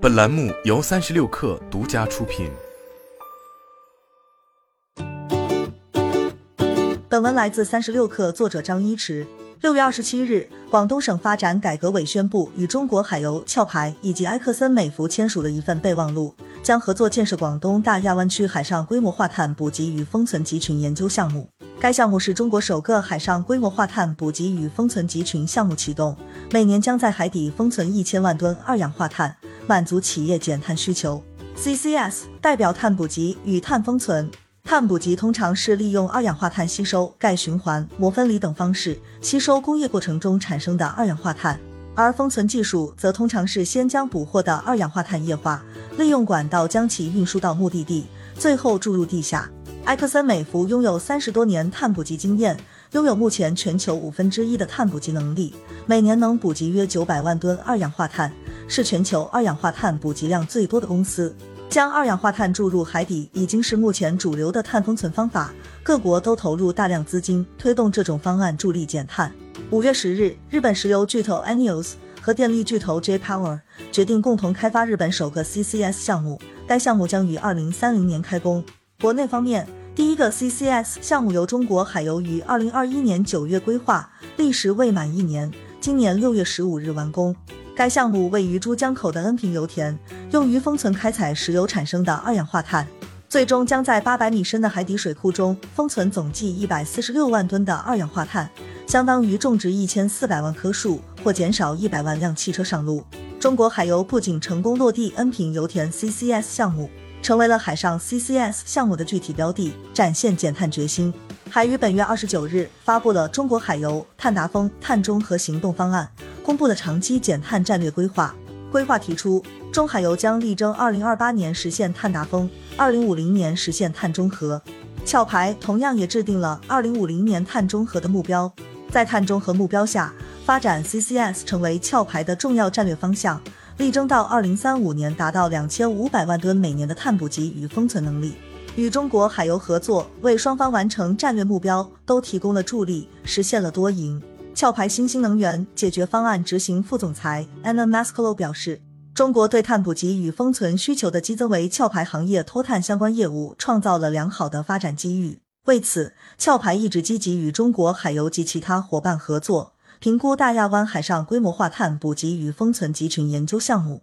本栏目由三十六氪独家出品。本文来自三十六氪，作者张一驰。六月二十七日，广东省发展改革委宣布，与中国海油、壳牌以及埃克森美孚签署了一份备忘录，将合作建设广东大亚湾区海上规模化碳捕集与封存集群研究项目。该项目是中国首个海上规模化碳捕集与封存集群项目启动，每年将在海底封存一千万吨二氧化碳，满足企业减碳需求。CCS 代表碳捕集与碳封存。碳捕集通常是利用二氧化碳吸收、钙循环、膜分离等方式吸收工业过程中产生的二氧化碳，而封存技术则通常是先将捕获的二氧化碳液化，利用管道将其运输到目的地，最后注入地下。埃克森美孚拥有三十多年碳捕集经验，拥有目前全球五分之一的碳捕集能力，每年能捕集约九百万吨二氧化碳，是全球二氧化碳捕集量最多的公司。将二氧化碳注入海底已经是目前主流的碳封存方法，各国都投入大量资金推动这种方案，助力减碳。五月十日，日本石油巨头 ENEOS 和电力巨头 J Power 决定共同开发日本首个 CCS 项目，该项目将于二零三零年开工。国内方面，第一个 CCS 项目由中国海油于二零二一年九月规划，历时未满一年，今年六月十五日完工。该项目位于珠江口的恩平油田，用于封存开采石油产生的二氧化碳，最终将在八百米深的海底水库中封存总计一百四十六万吨的二氧化碳，相当于种植一千四百万棵树或减少一百万辆汽车上路。中国海油不仅成功落地恩平油田 CCS 项目，成为了海上 CCS 项目的具体标的，展现减碳决心。还于本月二十九日发布了中国海油碳达峰碳中和行动方案。公布的长期减碳战略规划，规划提出，中海油将力争二零二八年实现碳达峰，二零五零年实现碳中和。壳牌同样也制定了二零五零年碳中和的目标，在碳中和目标下，发展 CCS 成为壳牌的重要战略方向，力争到二零三五年达到两千五百万吨每年的碳捕集与封存能力。与中国海油合作，为双方完成战略目标都提供了助力，实现了多赢。壳牌新兴能源解决方案执行副总裁 Anna Mascolo 表示，中国对碳捕集与封存需求的激增，为壳牌行业脱碳相关业务创造了良好的发展机遇。为此，壳牌一直积极与中国海油及其他伙伴合作，评估大亚湾海上规模化碳捕集与封存集群研究项目。